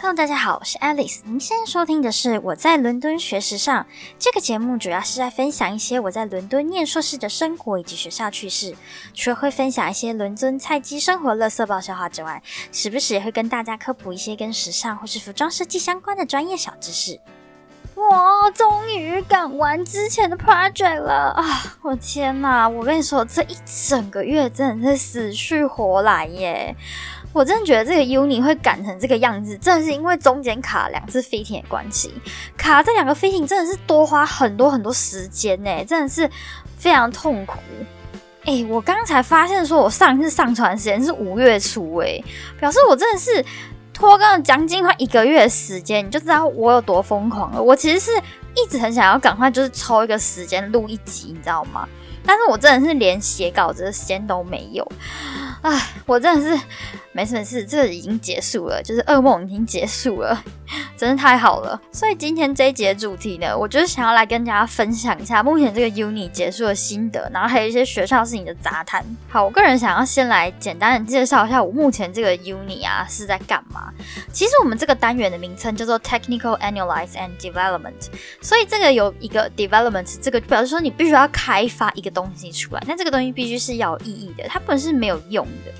Hello，大家好，我是 Alice。您现在收听的是《我在伦敦学时尚》这个节目，主要是在分享一些我在伦敦念硕士的生活以及学校趣事。除了会分享一些伦敦菜鸡生活、乐色爆笑话之外，时不时也会跟大家科普一些跟时尚或是服装设计相关的专业小知识。哇，终于赶完之前的 project 了啊！我天哪，我跟你说，这一整个月真的是死去活来耶！我真的觉得这个 uni 会赶成这个样子，真的是因为中间卡两次飞艇的关系。卡这两个飞艇真的是多花很多很多时间呢，真的是非常痛苦。哎，我刚才发现说，我上一次上传时间是五月初，哎，表示我真的是拖更了将近快一个月的时间，你就知道我有多疯狂了。我其实是一直很想要赶快就是抽一个时间录一集，你知道吗？但是我真的是连写稿子的时间都没有。哎，我真的是没事没事，这已经结束了，就是噩梦已经结束了，真的太好了。所以今天这一节主题呢，我就是想要来跟大家分享一下目前这个 uni 结束的心得，然后还有一些学校事情的杂谈。好，我个人想要先来简单的介绍一下我目前这个 uni 啊是在干嘛。其实我们这个单元的名称叫做 Technical Analyze and Development，所以这个有一个 development，这个表示说你必须要开发一个东西出来，但这个东西必须是要有意义的，它不能是没有用。的，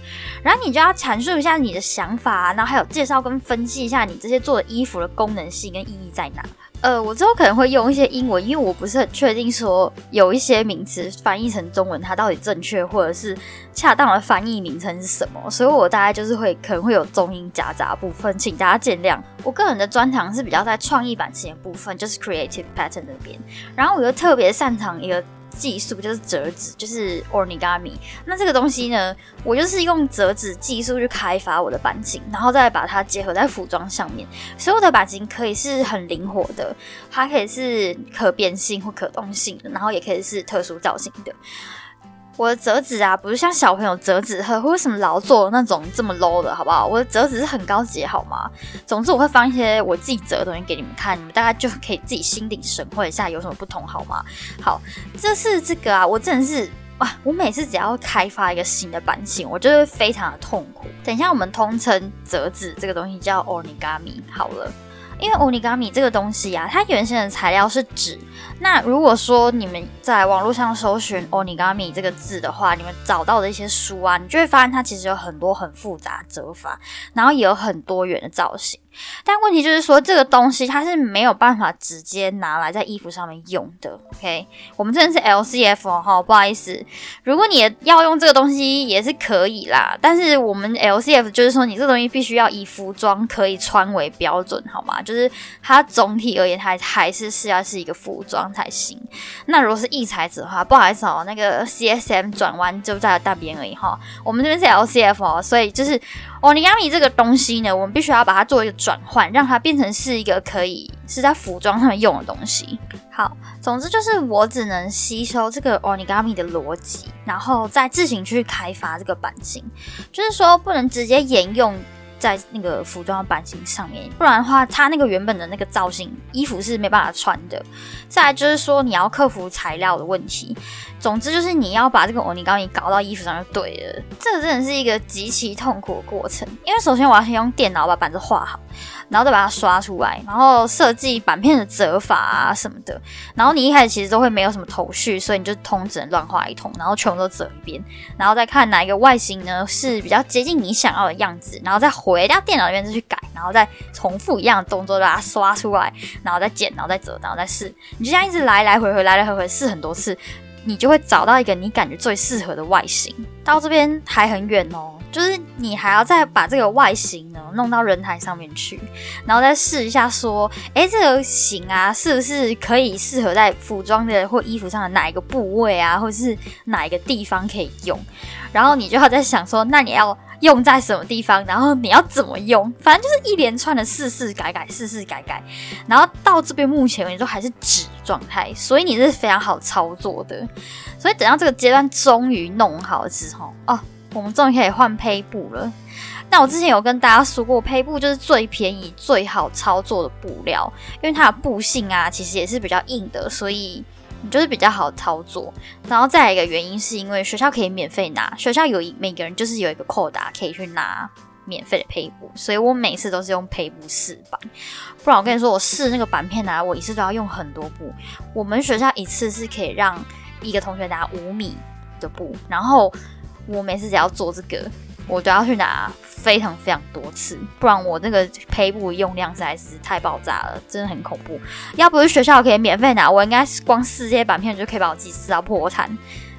然后你就要阐述一下你的想法，然后还有介绍跟分析一下你这些做的衣服的功能性跟意义在哪。呃，我之后可能会用一些英文，因为我不是很确定说有一些名词翻译成中文它到底正确或者是恰当的翻译名称是什么，所以我大概就是会可能会有中英夹杂部分，请大家见谅。我个人的专长是比较在创意版型的部分，就是 creative pattern 那边，然后我又特别擅长一个。技术就是折纸，就是 origami。那这个东西呢，我就是用折纸技术去开发我的版型，然后再把它结合在服装上面。所有的版型可以是很灵活的，它可以是可变性或可动性的，然后也可以是特殊造型的。我的折纸啊，不是像小朋友折纸盒或者什么劳作那种这么 low 的，好不好？我的折纸是很高级，好吗？总之我会放一些我自己折的东西给你们看，你们大概就可以自己心领神会一下有什么不同，好吗？好，这是这个啊，我真的是哇！我每次只要开发一个新的版型，我就会非常的痛苦。等一下，我们通称折纸这个东西叫 origami 好了，因为奥尼伽米这个东西啊，它原先的材料是纸。那如果说你们在网络上搜寻奥尼伽米这个字的话，你们找到的一些书啊，你就会发现它其实有很多很复杂折法，然后也有很多元的造型。但问题就是说，这个东西它是没有办法直接拿来在衣服上面用的。OK，我们真的是 LCF 哦，哈，不好意思。如果你要用这个东西也是可以啦，但是我们 LCF 就是说，你这个东西必须要以服装可以穿为标准，好吗？就是它总体而言，它还是是要是一个服装才行。那如果是异材质的话，不好意思哦，那个 CSM 转弯就在大边而已哈。我们这边是 LCF 哦，所以就是。哦，你 m i 这个东西呢，我们必须要把它做一个转换，让它变成是一个可以是在服装上面用的东西。好，总之就是我只能吸收这个 origami 的逻辑，然后再自行去开发这个版型，就是说不能直接沿用。在那个服装版型上面，不然的话，它那个原本的那个造型衣服是没办法穿的。再来就是说，你要克服材料的问题。总之就是你要把这个欧尼高尼搞到衣服上就对了。这真的是一个极其痛苦的过程，因为首先我要先用电脑把板子画好。然后再把它刷出来，然后设计板片的折法啊什么的。然后你一开始其实都会没有什么头绪，所以你就通只能乱画一通，然后全部都折一遍，然后再看哪一个外形呢是比较接近你想要的样子，然后再回到电脑里面再去改，然后再重复一样的动作把它刷出来，然后再剪，然后再折，然后再试。你就这样一直来来回回，来来回回试很多次，你就会找到一个你感觉最适合的外形。到这边还很远哦。就是你还要再把这个外形呢弄到人台上面去，然后再试一下说，哎，这个型啊，是不是可以适合在服装的或衣服上的哪一个部位啊，或是哪一个地方可以用？然后你就要在想说，那你要用在什么地方？然后你要怎么用？反正就是一连串的试试改改，试试改改，然后到这边目前为止都还是纸状态，所以你是非常好操作的。所以等到这个阶段终于弄好之后，哦。我们终于可以换胚布了。那我之前有跟大家说过，胚布就是最便宜、最好操作的布料，因为它的布性啊，其实也是比较硬的，所以就是比较好操作。然后再来一个原因，是因为学校可以免费拿，学校有一每个人就是有一个扣打可以去拿免费的配布，所以我每次都是用配布试板。不然我跟你说，我试那个板片拿，我一次都要用很多布。我们学校一次是可以让一个同学拿五米的布，然后我每次只要做这个，我都要去拿非常非常多次，不然我那个胚布用量实在是太爆炸了，真的很恐怖。要不是学校可以免费拿，我应该光试这些板片就可以把我自己撕到破产。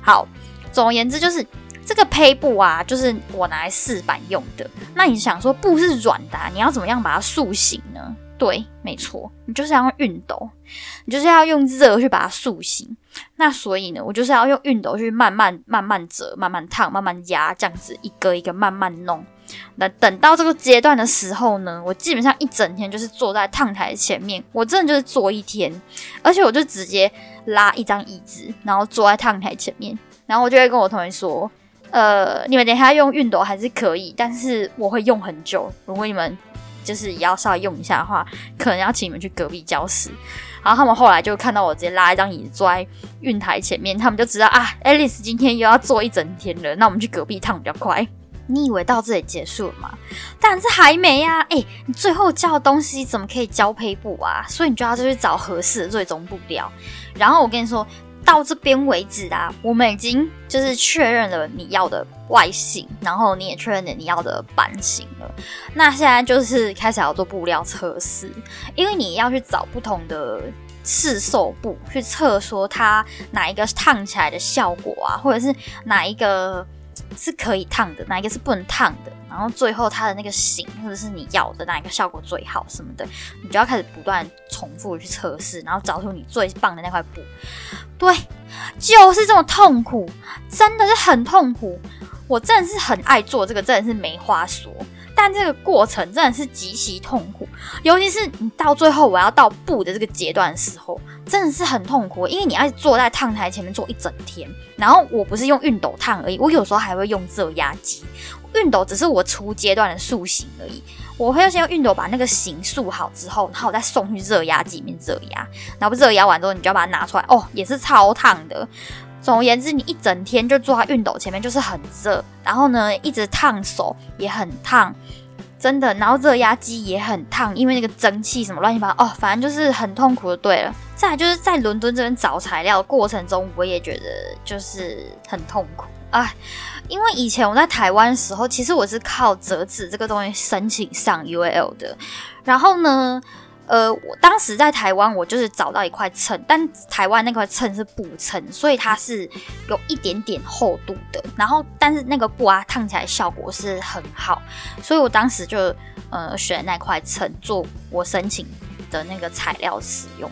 好，总而言之就是。这个胚布啊，就是我拿来试板用的。那你想说布是软的，你要怎么样把它塑形呢？对，没错，你就是要用熨斗，你就是要用热去把它塑形。那所以呢，我就是要用熨斗去慢慢、慢慢折、慢慢烫、慢慢压，这样子一个一个慢慢弄。那等到这个阶段的时候呢，我基本上一整天就是坐在烫台前面，我真的就是坐一天，而且我就直接拉一张椅子，然后坐在烫台前面，然后我就会跟我同学说。呃，你们等下用熨斗还是可以，但是我会用很久。如果你们就是要稍微用一下的话，可能要请你们去隔壁教室。然后他们后来就看到我直接拉一张椅子坐在运台前面，他们就知道啊，Alice 今天又要坐一整天了。那我们去隔壁趟比较快。你以为到这里结束了吗？但是还没呀！哎，你最后交的东西怎么可以交胚布啊？所以你就要就去找合适的最终布料。然后我跟你说。到这边为止啊，我们已经就是确认了你要的外形，然后你也确认了你要的版型了。那现在就是开始要做布料测试，因为你要去找不同的试售布去测，说它哪一个烫起来的效果啊，或者是哪一个。是可以烫的，哪一个是不能烫的？然后最后它的那个型，或者是你要的哪一个效果最好什么的，你就要开始不断重复去测试，然后找出你最棒的那块布。对，就是这么痛苦，真的是很痛苦。我真的是很爱做这个，真的是没话说。但这个过程真的是极其痛苦，尤其是你到最后我要到布的这个阶段的时候，真的是很痛苦，因为你要坐在烫台前面坐一整天。然后我不是用熨斗烫而已，我有时候还会用热压机。熨斗只是我初阶段的塑形而已，我会先用熨斗把那个形塑好之后，然后我再送去热压机里面热压。然后热压完之后，你就要把它拿出来，哦，也是超烫的。总而言之，你一整天就坐在熨斗前面，就是很热，然后呢，一直烫手也很烫，真的。然后热压机也很烫，因为那个蒸汽什么乱七八糟，哦，反正就是很痛苦的。对了，再来就是在伦敦这边找材料过程中，我也觉得就是很痛苦啊，因为以前我在台湾的时候，其实我是靠折纸这个东西申请上 UL 的，然后呢。呃，我当时在台湾，我就是找到一块秤，但台湾那块秤是布秤，所以它是有一点点厚度的。然后，但是那个布啊，烫起来效果是很好，所以我当时就呃选那块秤做我申请的那个材料使用。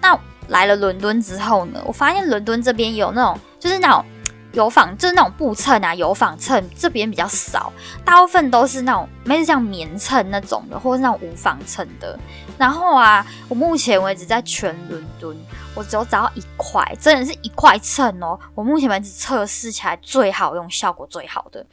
那来了伦敦之后呢，我发现伦敦这边有那种，就是那种。有纺就是那种布衬啊，有纺衬这边比较少，大部分都是那种，没是像棉衬那种的，或是那种无纺衬的。然后啊，我目前为止在全伦敦，我只有找到一块，真的是一块秤哦。我目前为止测试起来最好用、效果最好的。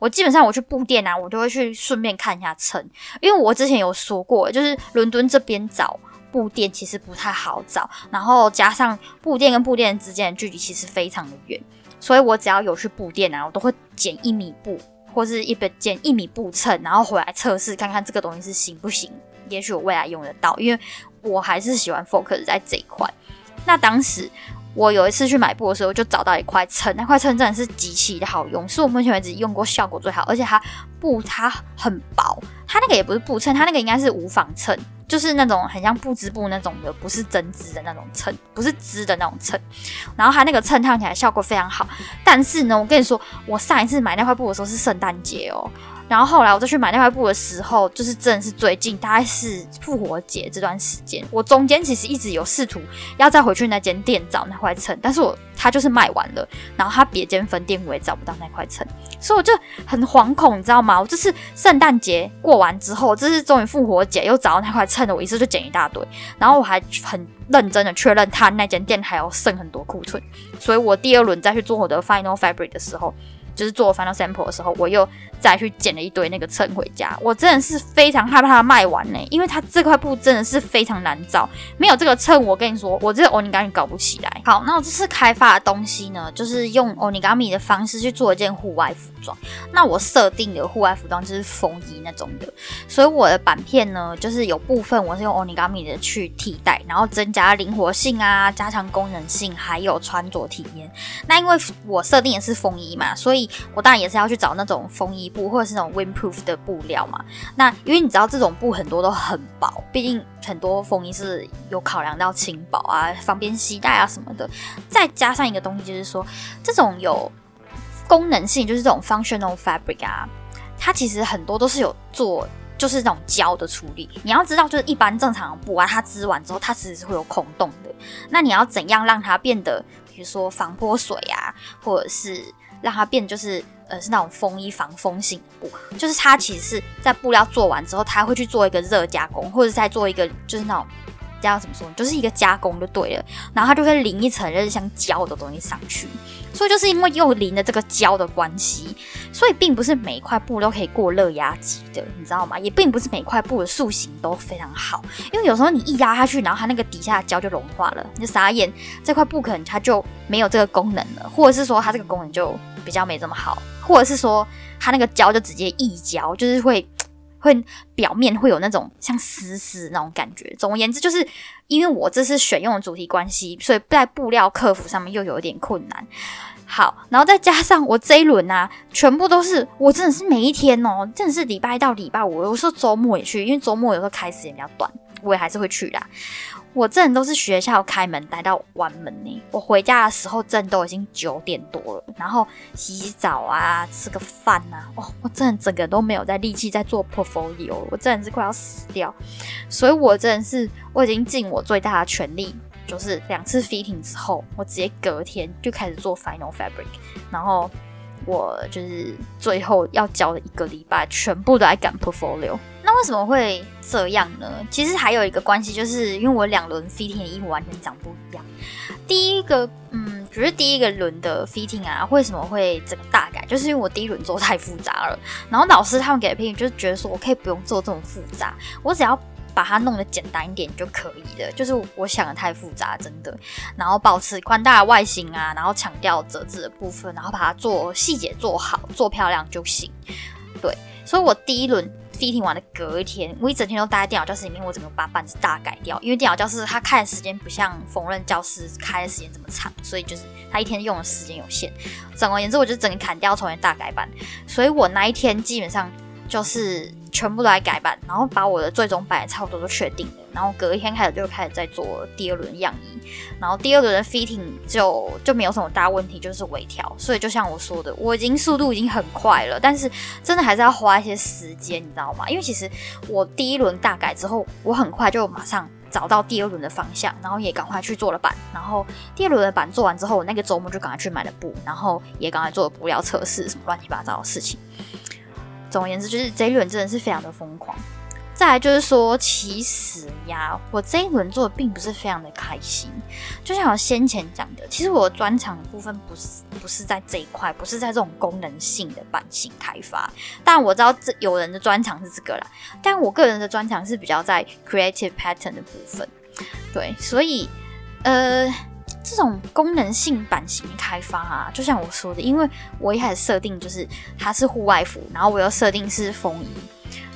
我基本上我去布店啊，我都会去顺便看一下秤，因为我之前有说过，就是伦敦这边找布店其实不太好找，然后加上布店跟布店之间的距离其实非常的远。所以我只要有去布店啊，我都会剪一米布，或是一本剪一米布秤，然后回来测试看看这个东西是行不行。也许我未来用得到，因为我还是喜欢 focus 在这一块。那当时我有一次去买布的时候，就找到一块秤，那块秤真的是极其的好用，是我目前为止用过效果最好，而且它布它很薄，它那个也不是布秤，它那个应该是无纺衬。就是那种很像布织布那种的，不是针织的那种衬，不是织的那种衬。然后它那个衬烫起来效果非常好。但是呢，我跟你说，我上一次买那块布的时候是圣诞节哦。然后后来我再去买那块布的时候，就是真的是最近，大概是复活节这段时间。我中间其实一直有试图要再回去那间店找那块衬，但是我它就是卖完了，然后它别间分店我也找不到那块衬，所以我就很惶恐，你知道吗？我这次圣诞节过完之后，这是终于复活节又找到那块衬了，我一次就捡一大堆，然后我还很认真的确认他那间店还有剩很多库存，所以我第二轮再去做我的 final fabric 的时候。就是做 final sample 的时候，我又再去捡了一堆那个秤回家。我真的是非常害怕它卖完呢，因为它这块布真的是非常难找，没有这个秤，我跟你说，我这个 onigami 搞不起来。好，那我这次开发的东西呢，就是用 onigami 的方式去做一件户外服装。那我设定的户外服装就是风衣那种的，所以我的板片呢，就是有部分我是用 onigami 的去替代，然后增加灵活性啊，加强功能性，还有穿着体验。那因为我设定的是风衣嘛，所以我当然也是要去找那种风衣布或者是那种 windproof 的布料嘛。那因为你知道这种布很多都很薄，毕竟很多风衣是有考量到轻薄啊、方便携带啊什么的。再加上一个东西，就是说这种有功能性，就是这种 functional fabric 啊，它其实很多都是有做。就是那种胶的处理，你要知道，就是一般正常的布啊，它织完之后，它其实是会有孔洞的。那你要怎样让它变得，比如说防泼水啊，或者是让它变就是呃是那种风衣防风性的布，就是它其实是在布料做完之后，它会去做一个热加工，或者再做一个就是那种。叫怎么说？就是一个加工就对了，然后它就会淋一层就是像胶的东西上去，所以就是因为又淋了这个胶的关系，所以并不是每一块布都可以过热压机的，你知道吗？也并不是每块布的塑形都非常好，因为有时候你一压下去，然后它那个底下的胶就融化了，你就傻眼，这块布可能它就没有这个功能了，或者是说它这个功能就比较没这么好，或者是说它那个胶就直接溢胶，就是会。会表面会有那种像丝丝那种感觉。总而言之，就是因为我这次选用的主题关系，所以在布料克服上面又有一点困难。好，然后再加上我这一轮啊，全部都是我真的是每一天哦，真的是礼拜到礼拜五，有时候周末也去，因为周末有时候开时间比较短，我也还是会去啦。我这人都是学校开门待到关门呢。我回家的时候，真都已经九点多了。然后洗洗澡啊，吃个饭啊，哦，我真的整个都没有在力气在做 portfolio，我真的是快要死掉。所以我真的是我已经尽我最大的全力，就是两次 fitting 之后，我直接隔天就开始做 final fabric，然后我就是最后要交的一个礼拜，全部都在赶 portfolio。那为什么会这样呢？其实还有一个关系，就是因为我两轮 fitting 的衣服完全长不一样。第一个，嗯，只是第一个轮的 fitting 啊，为什么会整个大改？就是因为我第一轮做太复杂了。然后老师他们给的批评就是觉得说我可以不用做这么复杂，我只要把它弄得简单一点就可以了。就是我想的太复杂，真的。然后保持宽大的外形啊，然后强调折纸的部分，然后把它做细节做好，做漂亮就行。对，所以我第一轮。fitting 完的隔一天，我一整天都待在电脑教室里面，我整个把板子大改掉。因为电脑教室它开的时间不像缝纫教室开的时间这么长，所以就是它一天用的时间有限。总而言之，我就整个砍掉，重新大改版。所以我那一天基本上就是。全部都来改版，然后把我的最终版差不多都确定了，然后隔一天开始就开始在做第二轮样衣，然后第二轮的 fitting 就就没有什么大问题，就是微调。所以就像我说的，我已经速度已经很快了，但是真的还是要花一些时间，你知道吗？因为其实我第一轮大改之后，我很快就马上找到第二轮的方向，然后也赶快去做了版，然后第二轮的版做完之后，我那个周末就赶快去买了布，然后也赶快做了布料测试，什么乱七八糟的事情。总而言之，就是这一轮真的是非常的疯狂。再来就是说，其实呀，我这一轮做的并不是非常的开心。就像我先前讲的，其实我专长的部分不是不是在这一块，不是在这种功能性的版型开发。但我知道这有人的专长是这个啦，但我个人的专长是比较在 creative pattern 的部分。对，所以呃。这种功能性版型开发啊，就像我说的，因为我一开始设定就是它是户外服，然后我又设定是风衣，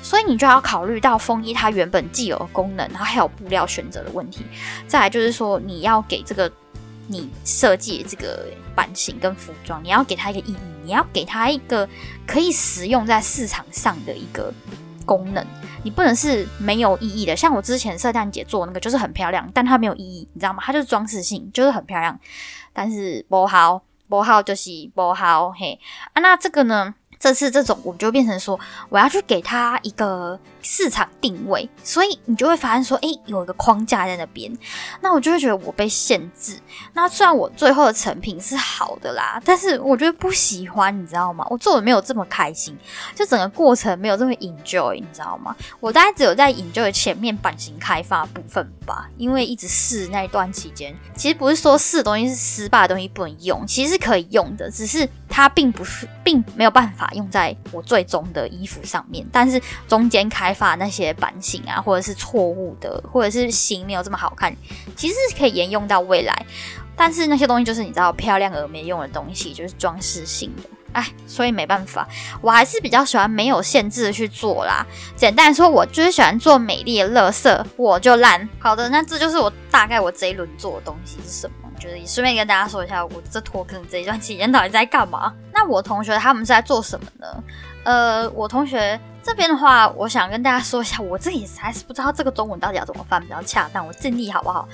所以你就要考虑到风衣它原本既有的功能，然后还有布料选择的问题。再来就是说，你要给这个你设计这个版型跟服装，你要给它一个意义，你要给它一个可以实用在市场上的一个功能。你不能是没有意义的，像我之前圣诞节做那个就是很漂亮，但它没有意义，你知道吗？它就是装饰性，就是很漂亮，但是不好，不好就是不好，嘿啊，那这个呢？这次这种我就变成说，我要去给他一个市场定位，所以你就会发现说，诶，有一个框架在那边，那我就会觉得我被限制。那虽然我最后的成品是好的啦，但是我觉得不喜欢，你知道吗？我做的没有这么开心，就整个过程没有这么 enjoy，你知道吗？我大概只有在 enjoy 前面版型开发部分吧，因为一直试那一段期间，其实不是说试的东西是失败的东西不能用，其实是可以用的，只是它并不是，并没有办法用在我最终的衣服上面。但是中间开发那些版型啊，或者是错误的，或者是型没有这么好看，其实是可以沿用到未来。但是那些东西就是你知道漂亮而没用的东西，就是装饰性的，哎，所以没办法，我还是比较喜欢没有限制的去做啦。简单说，我就是喜欢做美丽的乐色，我就烂。好的，那这就是我大概我这一轮做的东西是什么，就是顺便跟大家说一下，我这脱坑这一段期间到底在干嘛。那我同学他们是在做什么呢？呃，我同学。这边的话，我想跟大家说一下，我自己还是不知道这个中文到底要怎么翻比较恰当，我尽力好不好？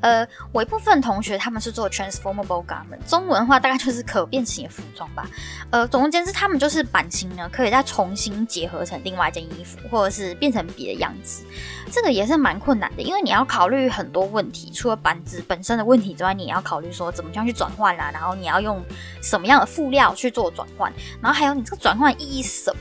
呃，我一部分同学他们是做 transformable garment，中文的话大概就是可变形的服装吧。呃，总而言之，他们就是版型呢可以再重新结合成另外一件衣服，或者是变成别的样子。这个也是蛮困难的，因为你要考虑很多问题，除了板子本身的问题之外，你也要考虑说怎么样去转换啦，然后你要用什么样的辅料去做转换，然后还有你这个转换意义是什么？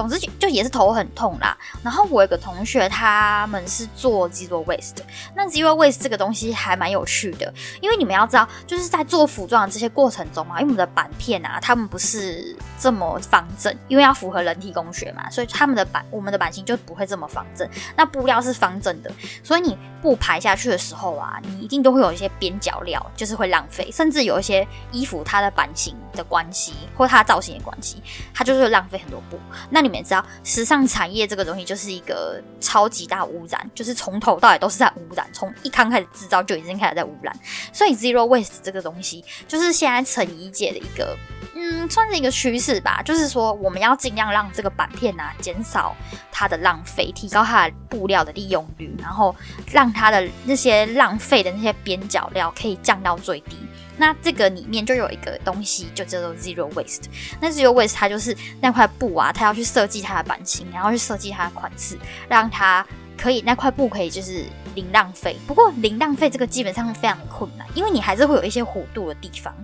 总之就也是头很痛啦。然后我有个同学，他们是做 zero waste。那 zero waste 这个东西还蛮有趣的，因为你们要知道，就是在做服装的这些过程中嘛，因为我们的板片啊，他们不是这么方正，因为要符合人体工学嘛，所以他们的板，我们的版型就不会这么方正。那布料是方正的，所以你布排下去的时候啊，你一定都会有一些边角料，就是会浪费，甚至有一些衣服它的版型的关系，或它的造型的关系，它就是浪费很多布。那你你们也知道，时尚产业这个东西就是一个超级大污染，就是从头到尾都是在污染，从一刚开始制造就已经开始在污染。所以 zero waste 这个东西，就是现在成衣界的一个，嗯，算是一个趋势吧。就是说，我们要尽量让这个板片啊减少它的浪费，提高它的布料的利用率，然后让它的那些浪费的那些边角料可以降到最低。那这个里面就有一个东西，就叫做 zero waste。那 zero waste 它就是那块布啊，它要去设计它的版型，然后去设计它的款式，让它可以那块布可以就是零浪费。不过零浪费这个基本上非常困难，因为你还是会有一些弧度的地方，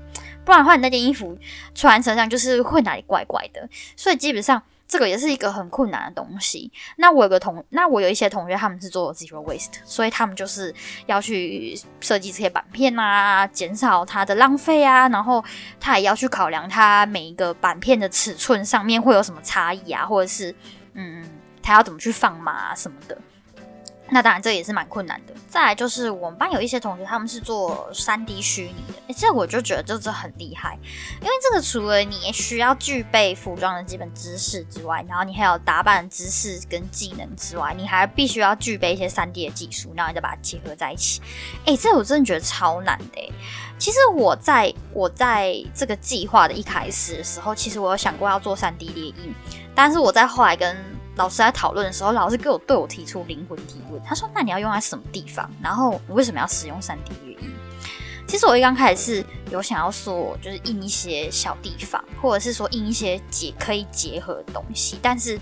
不然的话你那件衣服穿身上就是会哪里怪怪的。所以基本上。这个也是一个很困难的东西。那我有个同，那我有一些同学他们是做 zero waste，所以他们就是要去设计这些板片啊，减少它的浪费啊，然后他也要去考量它每一个板片的尺寸上面会有什么差异啊，或者是嗯，他要怎么去放码什么的。那当然，这也是蛮困难的。再来就是我们班有一些同学，他们是做三 D 虚拟的，诶，这我就觉得这这很厉害，因为这个除了你需要具备服装的基本知识之外，然后你还有打扮知识跟技能之外，你还必须要具备一些三 D 的技术，然后你再把它结合在一起。诶，这我真的觉得超难的。其实我在我在这个计划的一开始的时候，其实我有想过要做三 D 列印，但是我在后来跟老师在讨论的时候，老师给我对我提出灵魂提问。他说：“那你要用在什么地方？然后你为什么要使用三 D 语音？”其实我一刚开始是有想要说，就是印一些小地方，或者是说印一些结可以结合的东西。但是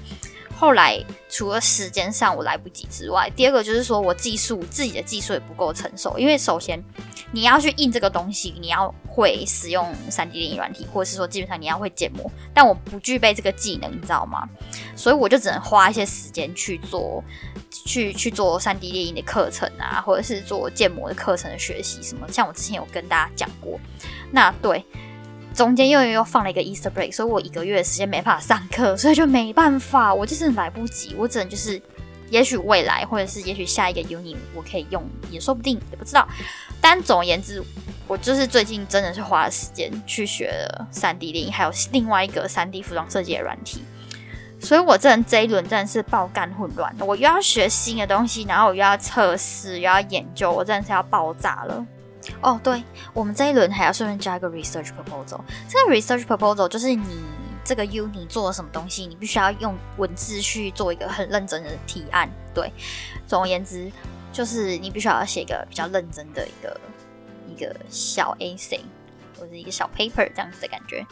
后来除了时间上我来不及之外，第二个就是说我技术自己的技术也不够成熟，因为首先。你要去印这个东西，你要会使用三 D 电影软体，或者是说基本上你要会建模。但我不具备这个技能，你知道吗？所以我就只能花一些时间去做，去去做三 D 电影的课程啊，或者是做建模的课程的学习什么。像我之前有跟大家讲过，那对中间又又放了一个 Easter break，所以我一个月的时间没办法上课，所以就没办法，我就是来不及，我只能就是。也许未来，或者是也许下一个 uni 我可以用，也说不定，也不知道。但总而言之，我就是最近真的是花了时间去学了三 D 电影，还有另外一个三 D 服装设计的软体。所以我这这一轮真的是爆肝混乱，我又要学新的东西，然后我又要测试，又要研究，我真的是要爆炸了。哦，对，我们这一轮还要顺便加一个 research proposal。这个 research proposal 就是你。这个 U 你做了什么东西？你必须要用文字去做一个很认真的提案。对，总而言之，就是你必须要写一个比较认真的一个一个小 A C 或者一个小 paper 这样子的感觉。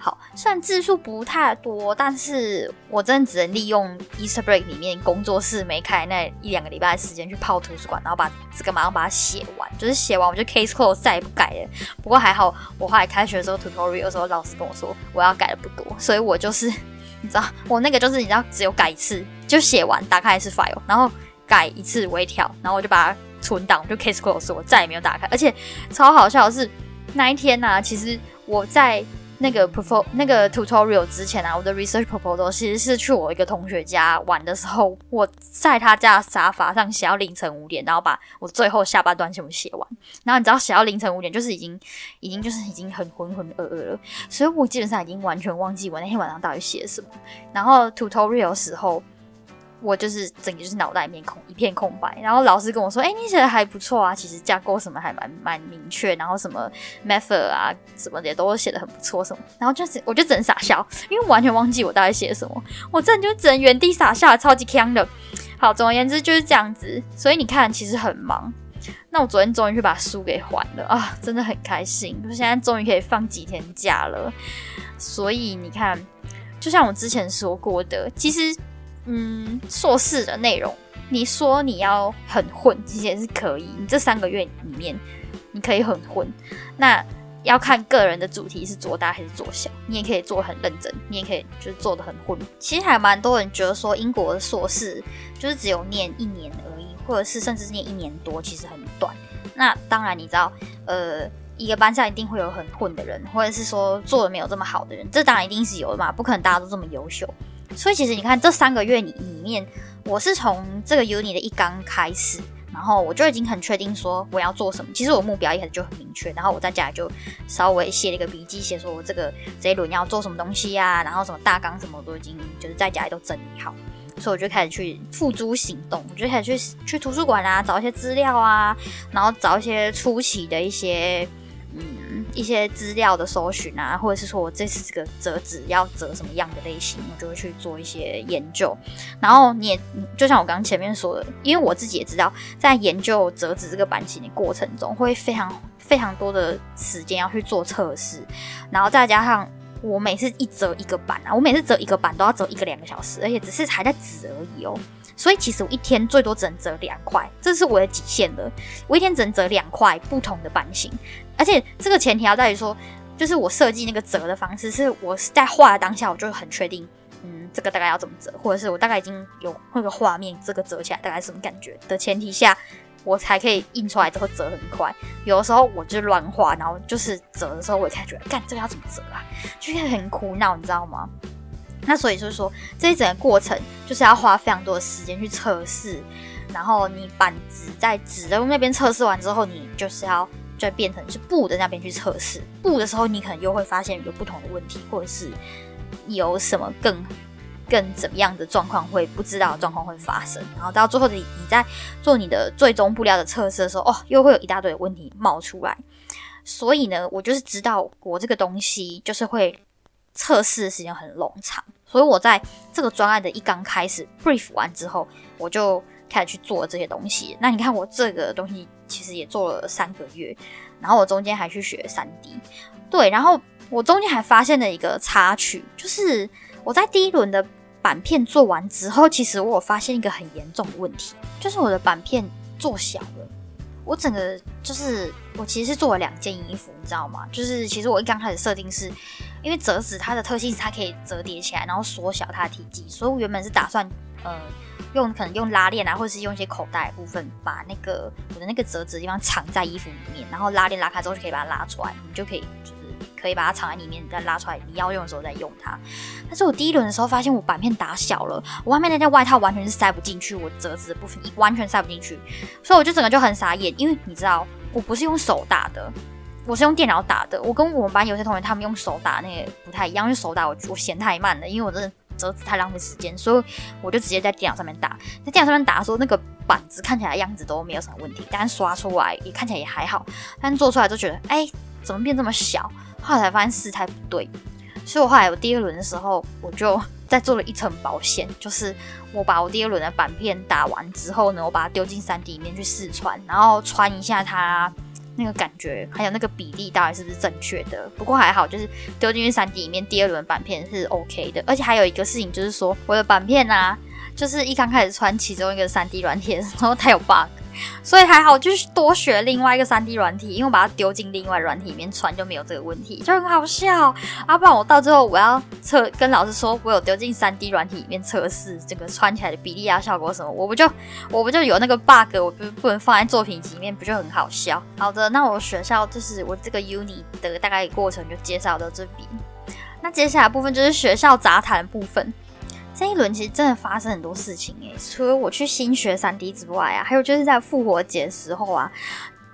好，虽然字数不太多，但是我真的只能利用 Easter break 里面工作室没开那一两个礼拜的时间去泡图书馆，然后把这个马上把它写完，就是写完我就 case close 再也不改了。不过还好，我后来开学的时候 tutorial 的时候，老师跟我说我要改的不多，所以我就是 你知道，我那个就是你知道只有改一次就写完，打开是 file，然后改一次微调，然后我就把它存档，就 case close，我再也没有打开。而且超好笑的是那一天呢，其实我在。那个 pro 那个 tutorial 之前啊，我的 research proposal 其实是去我一个同学家玩的时候，我在他家的沙发上写到凌晨五点，然后把我最后下半段全部写完。然后你知道写到凌晨五点，就是已经已经就是已经很浑浑噩噩了，所以我基本上已经完全忘记我那天晚上到底写什么。然后 tutorial 时候。我就是整个就是脑袋里面空一片空白，然后老师跟我说：“哎，你写的还不错啊，其实架构什么还蛮蛮明确，然后什么 method 啊什么的都写的很不错什么。”然后就是我就只能傻笑，因为完全忘记我到底写什么，我真的就只能原地傻笑，超级坑的。好，总而言之就是这样子，所以你看其实很忙。那我昨天终于去把书给还了啊，真的很开心，我现在终于可以放几天假了。所以你看，就像我之前说过的，其实。嗯，硕士的内容，你说你要很混，其实也是可以。你这三个月里面，你可以很混。那要看个人的主题是做大还是做小。你也可以做很认真，你也可以就是做的很混。其实还蛮多人觉得说，英国的硕士就是只有念一年而已，或者是甚至是念一年多，其实很短。那当然，你知道，呃，一个班上一定会有很混的人，或者是说做的没有这么好的人，这当然一定是有的嘛，不可能大家都这么优秀。所以其实你看，这三个月里里面，我是从这个 uni 的一刚开始，然后我就已经很确定说我要做什么。其实我目标一开始就很明确，然后我在家里就稍微写了一个笔记，写说我这个这一轮要做什么东西呀，然后什么大纲什么都已经就是在家里都整理好，所以我就开始去付诸行动，我就开始去去图书馆啊，找一些资料啊，然后找一些初期的一些。嗯，一些资料的搜寻啊，或者是说我这次这个折纸要折什么样的类型，我就会去做一些研究。然后你也就像我刚刚前面说的，因为我自己也知道，在研究折纸这个版型的过程中，会非常非常多的时间要去做测试，然后再加上我每次一折一个版啊，我每次折一个版都要折一个两个小时，而且只是还在纸而已哦。所以其实我一天最多只能折两块，这是我的极限了。我一天只能折两块不同的版型，而且这个前提要在于说，就是我设计那个折的方式，是我是在画的当下我就很确定，嗯，这个大概要怎么折，或者是我大概已经有那个画面，这个折起来大概什么感觉的前提下，我才可以印出来之后折很快。有的时候我就乱画，然后就是折的时候我才觉得，干这个要怎么折啊，就是很苦恼，你知道吗？那所以就是说，这一整个过程就是要花非常多的时间去测试，然后你板子在纸的那边测试完之后，你就是要再变成是布的那边去测试。布的时候，你可能又会发现有不同的问题，或者是有什么更更怎么样的状况会不知道状况会发生。然后到最后的你在做你的最终布料的测试的时候，哦，又会有一大堆的问题冒出来。所以呢，我就是知道我这个东西就是会测试的时间很冗长。所以我在这个专案的一刚开始 brief 完之后，我就开始去做这些东西。那你看我这个东西其实也做了三个月，然后我中间还去学三 D，对，然后我中间还发现了一个插曲，就是我在第一轮的板片做完之后，其实我有发现一个很严重的问题，就是我的板片做小了。我整个就是我其实是做了两件衣服，你知道吗？就是其实我一刚开始设定是。因为折纸它的特性是它可以折叠起来，然后缩小它的体积，所以我原本是打算，呃，用可能用拉链啊，或者是用一些口袋部分，把那个我的那个折纸的地方藏在衣服里面，然后拉链拉开之后就可以把它拉出来，你就可以可以把它藏在里面，再拉出来，你要用的时候再用它。但是我第一轮的时候发现我板片打小了，我外面那件外套完全是塞不进去，我折纸的部分完全塞不进去，所以我就整个就很傻眼，因为你知道我不是用手打的。我是用电脑打的，我跟我们班有些同学他们用手打那个不太一样，因为手打我我嫌太慢了，因为我真的折纸太浪费时间，所以我就直接在电脑上面打。在电脑上面打的时候，那个板子看起来样子都没有什么问题，但是刷出来也看起来也还好，但做出来就觉得，哎，怎么变这么小？后来才发现事态不对，所以我后来我第二轮的时候，我就再做了一层保险，就是我把我第二轮的板片打完之后呢，我把它丢进三 D 里面去试穿，然后穿一下它。那个感觉还有那个比例到底是不是正确的。不过还好，就是丢进去三 D 里面，第二轮板片是 OK 的。而且还有一个事情就是说，我的板片啊，就是一刚开始穿其中一个三 D 软体的时候，它有 bug。所以还好，就是多学另外一个三 D 软体，因为我把它丢进另外软体里面穿就没有这个问题，就很好笑。啊，不然我到最后我要测，跟老师说我有丢进三 D 软体里面测试这个穿起来的比例啊、效果什么，我不就我不就有那个 bug，我不不能放在作品集里面，不就很好笑？好的，那我学校就是我这个 uni 的大概过程就介绍到这边，那接下来部分就是学校杂谈部分。这一轮其实真的发生很多事情诶，除了我去新学三 D 之外啊，还有就是在复活节时候啊，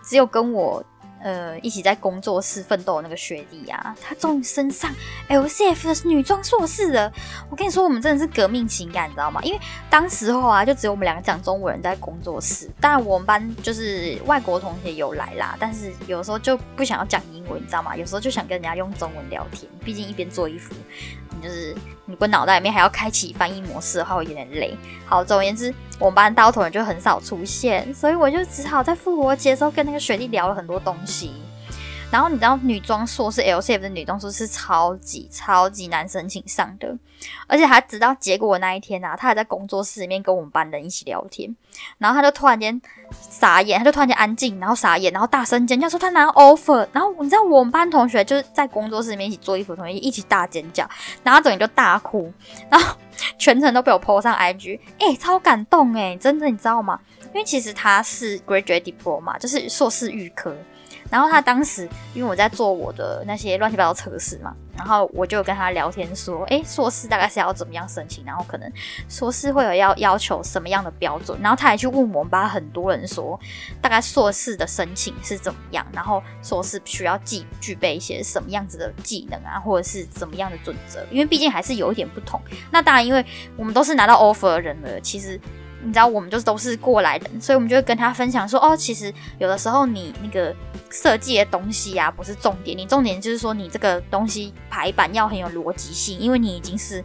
只有跟我。呃，一起在工作室奋斗那个学弟啊，他终于升上 LCF 的女装硕士了。我跟你说，我们真的是革命情感，你知道吗？因为当时候啊，就只有我们两个讲中文人在工作室。当然，我们班就是外国同学有来啦，但是有时候就不想要讲英文，你知道吗？有时候就想跟人家用中文聊天。毕竟一边做衣服，就是你不脑袋里面还要开启翻译模式的话，会有点累。好，总而言之，我们班刀头人就很少出现，所以我就只好在复活节时候跟那个学弟聊了很多东西。然后你知道女装硕士 LCF 的女装硕是超级超级难申请上的，而且还直到结果那一天啊，他还在工作室里面跟我们班人一起聊天，然后他就突然间傻眼，他就突然间安静，然后傻眼，然后大声尖叫说他拿 offer，然后你知道我们班同学就是在工作室里面一起做衣服的同学一起大尖叫，然后整个就大哭，然后全程都被我 po 上 IG，哎，超感动哎，真的你知道吗？因为其实他是 graduate diploma，就是硕士预科。然后他当时，因为我在做我的那些乱七八糟测试嘛，然后我就跟他聊天说，哎，硕士大概是要怎么样申请？然后可能硕士会有要要求什么样的标准？然后他还去问我们班很多人说，大概硕士的申请是怎么样？然后硕士需要具具备一些什么样子的技能啊，或者是怎么样的准则？因为毕竟还是有一点不同。那当然，因为我们都是拿到 offer 的人了，其实。你知道我们就是都是过来人，所以我们就会跟他分享说，哦，其实有的时候你那个设计的东西呀不是重点，你重点就是说你这个东西排版要很有逻辑性，因为你已经是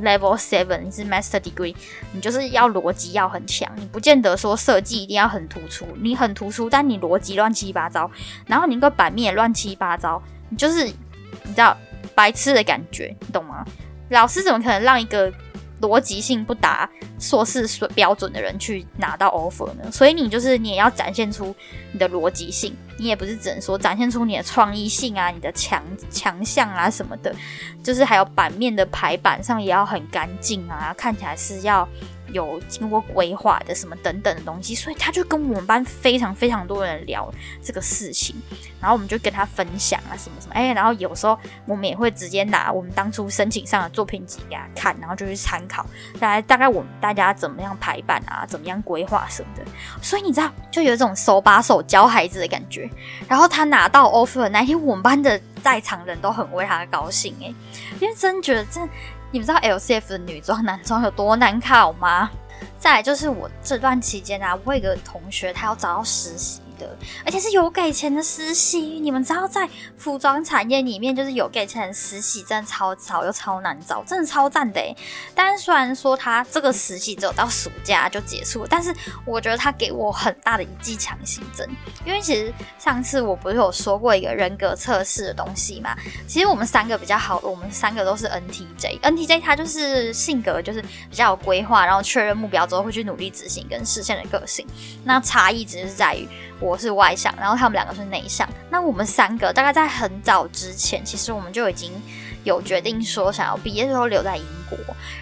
level seven，你是 master degree，你就是要逻辑要很强，你不见得说设计一定要很突出，你很突出，但你逻辑乱七八糟，然后你那个版面也乱七八糟，你就是你知道白痴的感觉，你懂吗？老师怎么可能让一个？逻辑性不达硕士标准的人去拿到 offer 呢？所以你就是你也要展现出你的逻辑性，你也不是只能说展现出你的创意性啊、你的强强项啊什么的，就是还有版面的排版上也要很干净啊，看起来是要。有经过规划的什么等等的东西，所以他就跟我们班非常非常多人聊这个事情，然后我们就跟他分享啊什么什么，哎，然后有时候我们也会直接拿我们当初申请上的作品集给他看，然后就去参考，大概大概我们大家怎么样排版啊，怎么样规划什么的，所以你知道就有一种手把手教孩子的感觉。然后他拿到 offer 那天，我们班的在场人都很为他高兴哎，因为真觉得这。你们知道 LCF 的女装、男装有多难考吗？再来就是我这段期间啊，我有个同学，他要找到实习。而且是有给钱的实习，你们知道在服装产业里面，就是有给钱的实习，真的超少又超难找，真的超赞的。但是虽然说他这个实习只有到暑假就结束，但是我觉得他给我很大的一剂强心针。因为其实上次我不是有说过一个人格测试的东西嘛？其实我们三个比较好的，我们三个都是 NTJ，NTJ 他就是性格就是比较有规划，然后确认目标之后会去努力执行跟实现的个性。那差异只是在于。我是外向，然后他们两个是内向。那我们三个大概在很早之前，其实我们就已经有决定说，想要毕业的时候留在英国。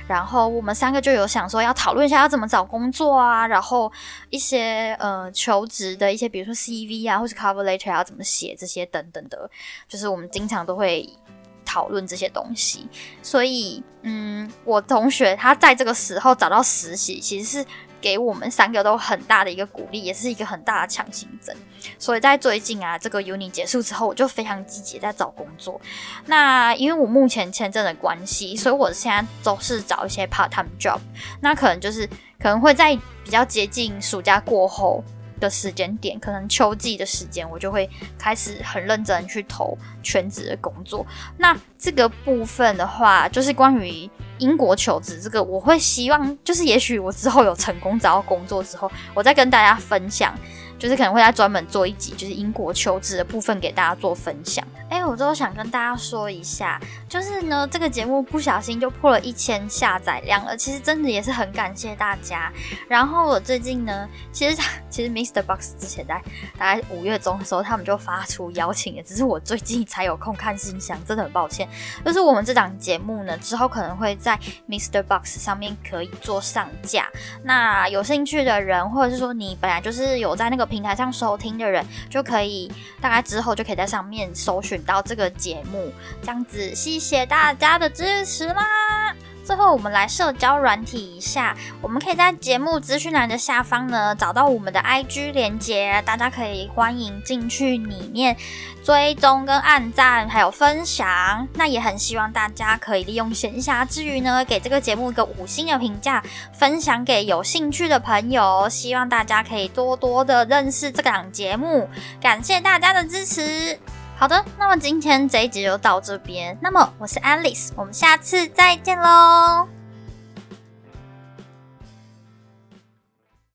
然后我们三个就有想说，要讨论一下要怎么找工作啊，然后一些呃求职的一些，比如说 CV 啊，或是 cover letter 要怎么写这些等等的，就是我们经常都会讨论这些东西。所以，嗯，我同学他在这个时候找到实习，其实是。给我们三个都很大的一个鼓励，也是一个很大的强心针。所以在最近啊，这个 uni 结束之后，我就非常积极在找工作。那因为我目前签证的关系，所以我现在都是找一些 part time job。那可能就是可能会在比较接近暑假过后。的时间点，可能秋季的时间，我就会开始很认真去投全职的工作。那这个部分的话，就是关于英国求职这个，我会希望，就是也许我之后有成功找到工作之后，我再跟大家分享。就是可能会在专门做一集，就是英国求职的部分给大家做分享。哎，我都想跟大家说一下，就是呢，这个节目不小心就破了一千下载量了，其实真的也是很感谢大家。然后我最近呢，其实其实 Mr. Box 之前在大概五月中的时候，他们就发出邀请了，只是我最近才有空看信箱，真的很抱歉。就是我们这档节目呢，之后可能会在 Mr. Box 上面可以做上架，那有兴趣的人，或者是说你本来就是有在那个平台上收听的人，就可以大概之后就可以在上面搜寻。到这个节目，这样子，谢谢大家的支持啦！最后，我们来社交软体一下，我们可以在节目资讯栏的下方呢找到我们的 IG 连接，大家可以欢迎进去里面追踪跟按赞，还有分享。那也很希望大家可以利用闲暇之余呢，给这个节目一个五星的评价，分享给有兴趣的朋友。希望大家可以多多的认识这档节目，感谢大家的支持。好的，那么今天这一集就到这边。那么我是 Alice，我们下次再见喽。